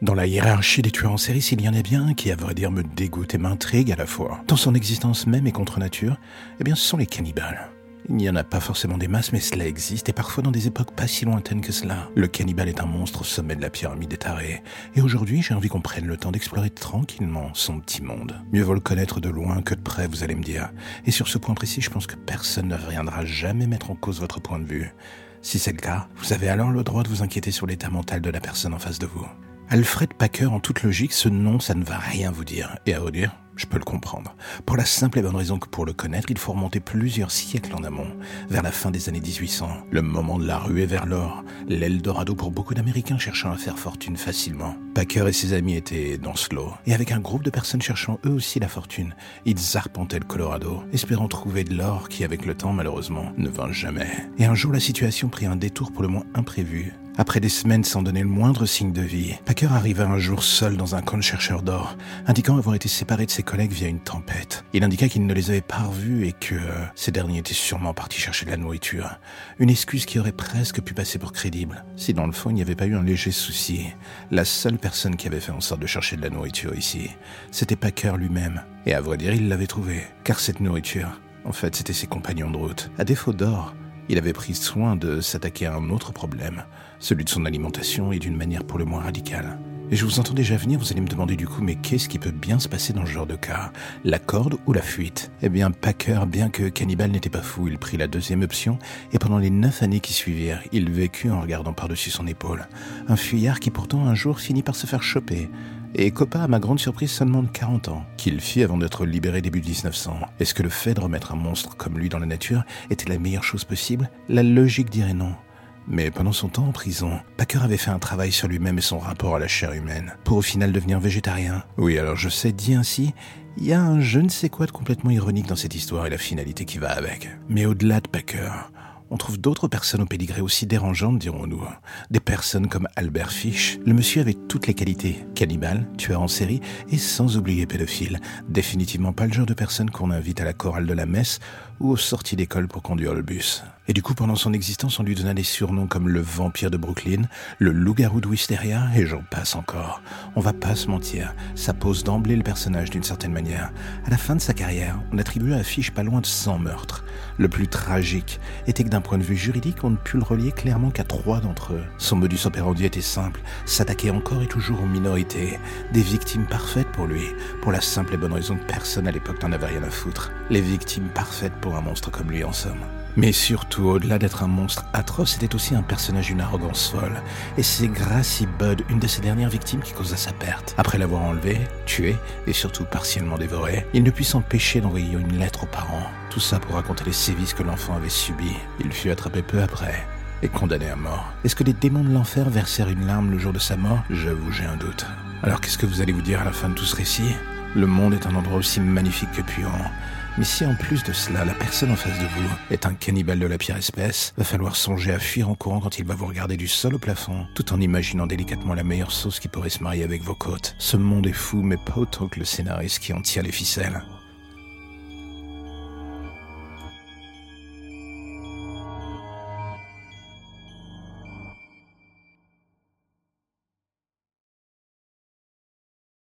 Dans la hiérarchie des tueurs en série, s'il y en a bien qui, à vrai dire, me dégoûte et m'intrigue à la fois, dans son existence même et contre nature, eh bien, ce sont les cannibales. Il n'y en a pas forcément des masses, mais cela existe, et parfois dans des époques pas si lointaines que cela. Le cannibale est un monstre au sommet de la pyramide des tarés. Et aujourd'hui, j'ai envie qu'on prenne le temps d'explorer tranquillement son petit monde. Mieux vaut le connaître de loin que de près, vous allez me dire. Et sur ce point précis, je pense que personne ne viendra jamais mettre en cause votre point de vue. Si c'est le cas, vous avez alors le droit de vous inquiéter sur l'état mental de la personne en face de vous. Alfred Packer, en toute logique, ce nom, ça ne va rien vous dire. Et à vous dire, je peux le comprendre. Pour la simple et bonne raison que pour le connaître, il faut remonter plusieurs siècles en amont, vers la fin des années 1800, le moment de la ruée vers l'or, l'Eldorado pour beaucoup d'Américains cherchant à faire fortune facilement. Packer et ses amis étaient dans ce lot, et avec un groupe de personnes cherchant eux aussi la fortune, ils arpentaient le Colorado, espérant trouver de l'or qui, avec le temps, malheureusement, ne vint jamais. Et un jour, la situation prit un détour pour le moins imprévu. Après des semaines sans donner le moindre signe de vie, Packer arriva un jour seul dans un camp de chercheurs d'or, indiquant avoir été séparé de ses collègues via une tempête. Il indiqua qu'il ne les avait pas revus et que euh, ces derniers étaient sûrement partis chercher de la nourriture. Une excuse qui aurait presque pu passer pour crédible, si dans le fond il n'y avait pas eu un léger souci. La seule personne qui avait fait en sorte de chercher de la nourriture ici, c'était Packer lui-même. Et à vrai dire, il l'avait trouvé, car cette nourriture, en fait, c'était ses compagnons de route. À défaut d'or, il avait pris soin de s'attaquer à un autre problème, celui de son alimentation et d'une manière pour le moins radicale. Et je vous entends déjà venir, vous allez me demander du coup, mais qu'est-ce qui peut bien se passer dans ce genre de cas? La corde ou la fuite? Eh bien, Packer, bien que cannibale n'était pas fou, il prit la deuxième option, et pendant les neuf années qui suivirent, il vécut en regardant par-dessus son épaule. Un fuyard qui pourtant un jour finit par se faire choper, et copa à ma grande surprise seulement de 40 ans, qu'il fit avant d'être libéré début 1900. Est-ce que le fait de remettre un monstre comme lui dans la nature était la meilleure chose possible? La logique dirait non. Mais pendant son temps en prison, Packer avait fait un travail sur lui-même et son rapport à la chair humaine, pour au final devenir végétarien. Oui, alors je sais, dit ainsi, il y a un je ne sais quoi de complètement ironique dans cette histoire et la finalité qui va avec. Mais au-delà de Packer, on trouve d'autres personnes au pédigré aussi dérangeantes, dirons-nous. Des personnes comme Albert Fish. Le monsieur avait toutes les qualités. Cannibale, tueur en série et sans oublier pédophile. Définitivement pas le genre de personne qu'on invite à la chorale de la messe ou aux sorties d'école pour conduire le bus. Et du coup, pendant son existence, on lui donna des surnoms comme le vampire de Brooklyn, le loup-garou de Wisteria, et j'en passe encore. On va pas se mentir, ça pose d'emblée le personnage d'une certaine manière. À la fin de sa carrière, on attribuait à Fish pas loin de 100 meurtres. Le plus tragique était que d'un point de vue juridique, on ne put le relier clairement qu'à trois d'entre eux. Son modus operandi était simple, s'attaquer encore et toujours aux minorités, des victimes parfaites pour lui, pour la simple et bonne raison que personne à l'époque n'en avait rien à foutre. Les victimes parfaites pour un monstre comme lui en somme. Mais surtout, au-delà d'être un monstre atroce, c'était aussi un personnage d'une arrogance folle. Et c'est Gracie Bud, une de ses dernières victimes, qui causa sa perte. Après l'avoir enlevé, tué et surtout partiellement dévoré, il ne put s'empêcher d'envoyer une lettre aux parents. Tout ça pour raconter les sévices que l'enfant avait subis. Il fut attrapé peu après et condamné à mort. Est-ce que les démons de l'enfer versèrent une larme le jour de sa mort? J'avoue, j'ai un doute. Alors qu'est-ce que vous allez vous dire à la fin de tout ce récit? Le monde est un endroit aussi magnifique que puant. Mais si en plus de cela, la personne en face de vous est un cannibale de la pire espèce, va falloir songer à fuir en courant quand il va vous regarder du sol au plafond, tout en imaginant délicatement la meilleure sauce qui pourrait se marier avec vos côtes. Ce monde est fou, mais pas autant que le scénariste qui en tire les ficelles.